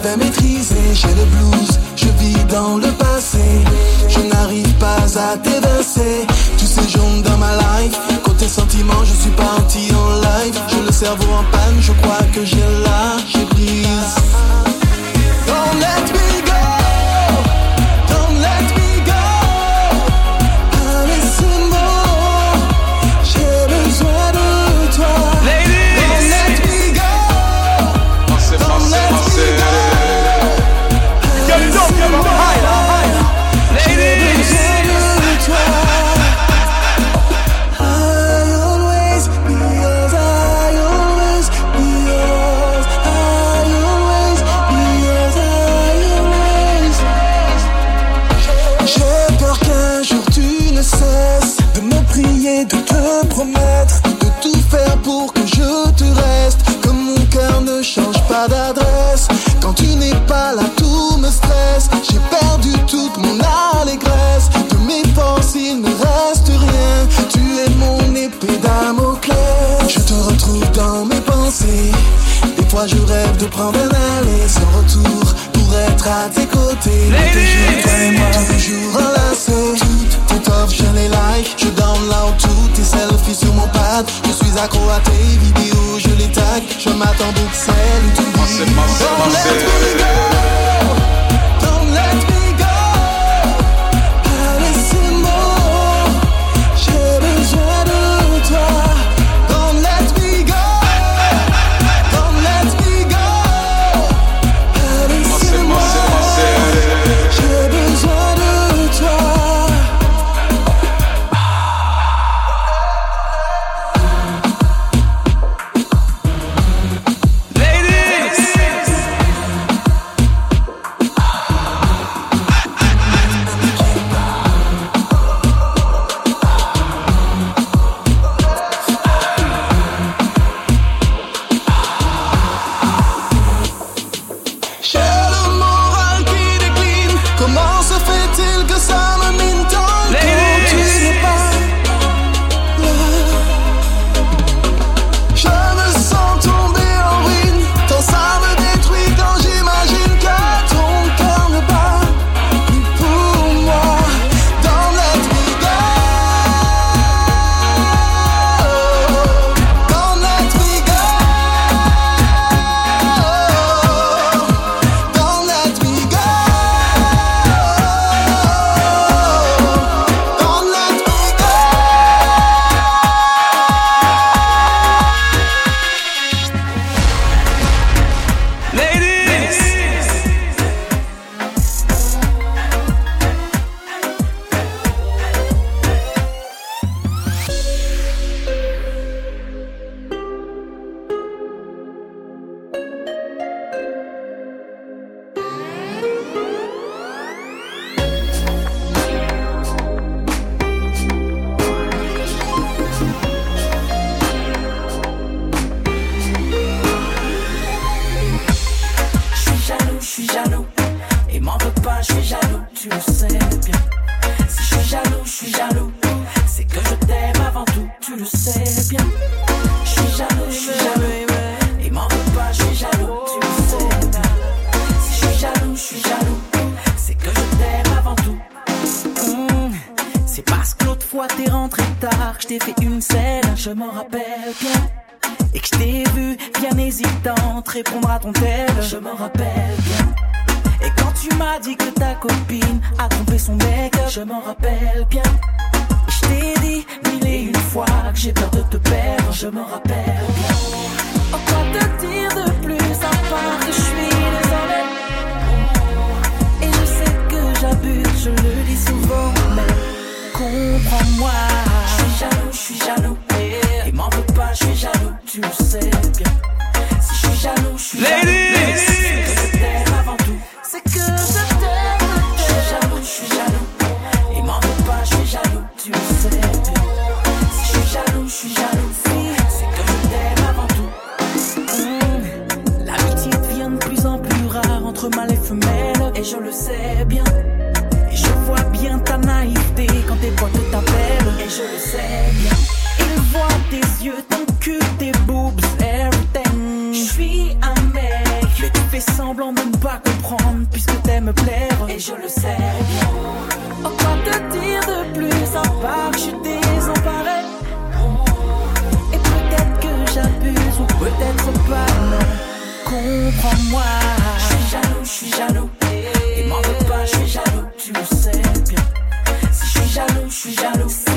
j'avais maîtrisé, j'ai le blues, je vis dans le passé. Je n'arrive pas à t'évincer, tu séjournes dans ma life. Côté sentiment, je suis parti en live. J'ai le cerveau en panne, je crois que j'ai lâché prise. Don't let me go, Des fois, je rêve de prendre un aller sans retour pour être à tes côtés. Toujours toi et moi, toujours enlacés. Toutes tes offres, je les like. Je download toutes tes selfies sur mon pad. Je suis accro à tes vidéos, je les tag. Je m'attends celle où tu dis. Let me go. Je suis jaloux. Et m'en veux pas, je suis jaloux, tu le sais bien. Si je suis jaloux, je suis jaloux. C'est que je t'aime avant tout, tu le sais bien. Je suis jaloux, je suis jaloux. Et m'en veux pas, je suis jaloux, tu le sais bien. Si je suis jaloux, je suis jaloux. C'est que je t'aime avant tout. Mmh, C'est parce que l'autre fois t'es rentré tard, je t'ai fait une scène, je m'en rappelle bien. Et que je t'ai vu bien hésitante répondre à ton tel, je m'en rappelle bien. Et quand tu m'as dit que ta copine a trompé son mec, je m'en rappelle bien. Et je t'ai dit mille et une fois que j'ai peur de te perdre, je m'en rappelle bien. Oh, quoi te dire de plus à part que je suis désolée? Et je le sais bien. Oh, quoi te dire de plus à part que je suis désemparée? Et peut-être que j'abuse ou peut-être pas, non. Comprends-moi. Je suis jaloux, je suis jaloux. Et m'en veux pas, je suis jaloux, tu le sais bien. Si je suis jaloux, je suis jaloux.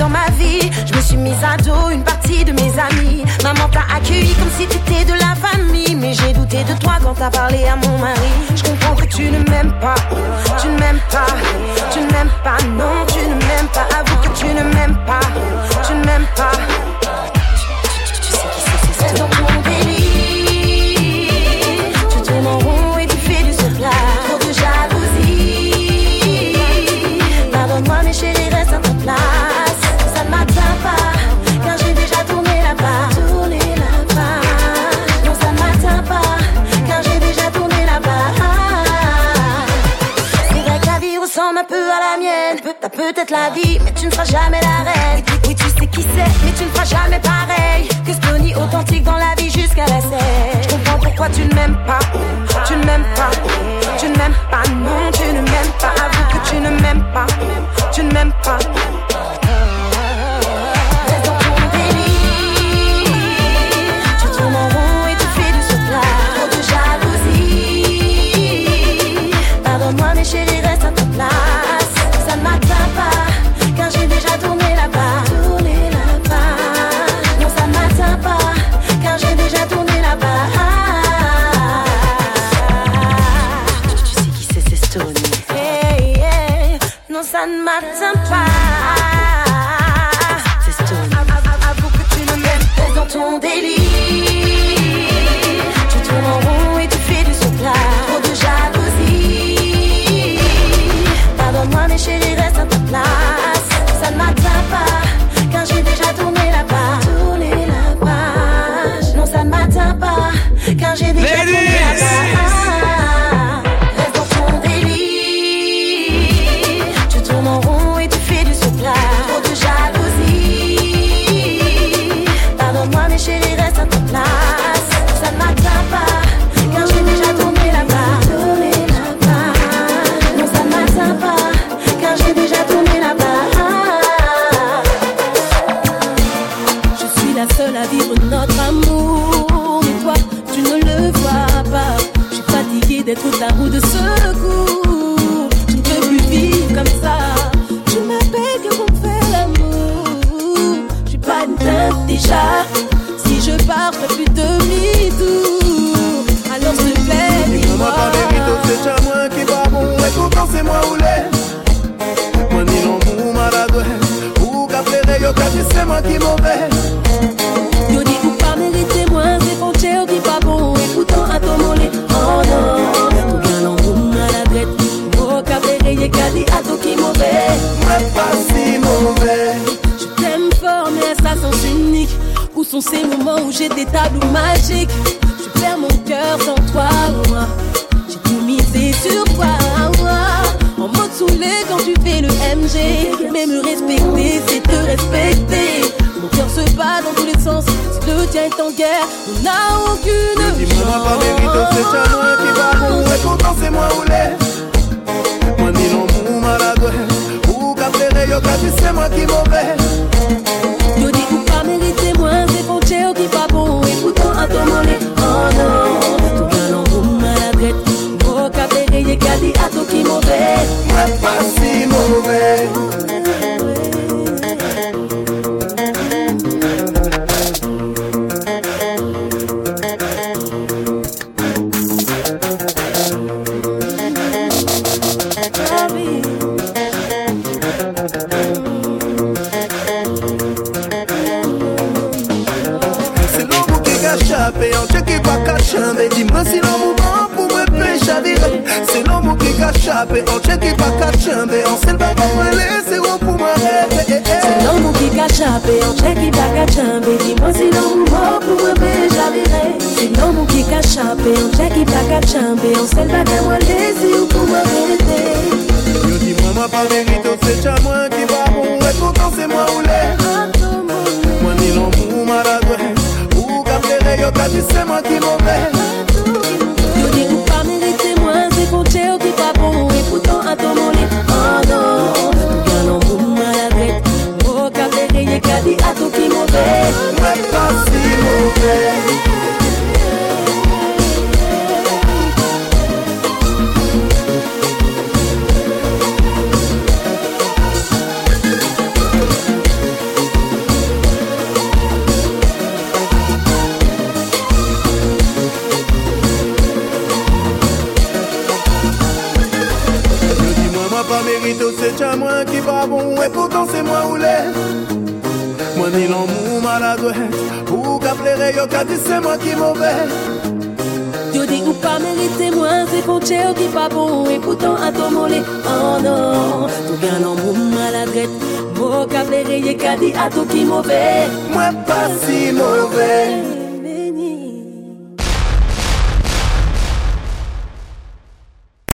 Dans ma vie, je me suis mise à dos une partie de mes amis. Maman t'a accueilli comme si t'étais de la famille. Mais j'ai douté de toi quand t'as parlé à mon mari. Je comprends que tu ne m'aimes pas, tu ne m'aimes pas, tu ne m'aimes pas, non, tu ne m'aimes pas. Un peu à la mienne. T'as peut-être la vie, mais tu ne seras jamais la reine. Oui, tu sais qui c'est, mais tu ne feras jamais pareil. Que Stony authentique dans la vie jusqu'à la scène. Je comprends pourquoi tu ne m'aimes pas. Tu ne m'aimes pas. Tu ne m'aimes pas. Non, tu ne m'aimes pas. Avoue que tu ne m'aimes pas. Tu ne m'aimes pas. Non, ça ne m'atteint pas. C'est Stony. Avoue que tu ne m'aimes pas dans ton délire. Tu tournes en rond et tu fais du surplace. Trop de jalousie. Pardonne-moi, mais chérie, reste à ta place. Ça ne m'atteint pas, d'être ta roue de secours. Je ne peux plus vivre comme ça. Tu m'appelles que pour faire l'amour. Je suis pas une teinte déjà. Si je pars, je plus demi-tour. Alors s'il te plaît, Dis-moi c'est déjà moi qui va bon Et pourtant c'est moi ou l'est Moi ni l'amour maladroit Ou qu'a flairé, yo c'est moi qui mauvais pas si mauvais Je t'aime fort, mais à sa sens unique. Où sont ces moments où j'ai des tableaux magiques? Je perds mon cœur sans toi, moi. J'ai tout misé sur toi, moi. En mode saoulé quand tu fais le MG. Mais me respecter, c'est te respecter. Mon cœur se bat dans tous les sens. Si le tien est en guerre, on n'a aucune Dis-moi pas c'est moi va c'est moi ou l'est yo ka di se mwen ki mouve Yo di ou pa merite mwen, se fon che yo ki pa bon. E poutan an to mole, oh non. Tou kanon pou maladret Bo ka pereye ka di ato ki mouve Mwen pasi Di-moi si l'amour bon pou mwen pe chavire Se l'amour ki ka chape An che ki pa ka chanbe An sel pa pa mwen lese ou pou mwen rete C'est l'amour qui ka chape An che ki pa ka chanbe Di-moi si l'amour bon pou mwen pe chavire Se l'amour ki ka chape An che ki pa ka chanbe An sel pa pa mwen lese ou pou mwen rete Yo di mwen mwen pa merito Se cha mwen ki va bon Et pourtant c'est moi ou le Mwen ni l'amour maladoué Ou ka plere yo ka di se mwen ki Nan mou maladwet Ou ka plere yo ka di se mwen ki mouvet Yo di ou pa merite mwen Se ponche yo ki pa bon E poutan ato mole Oh non. Tou gen nan mou maladwet Ou ka plere yo ka di ato ki mouvet Mwen pa si mouvet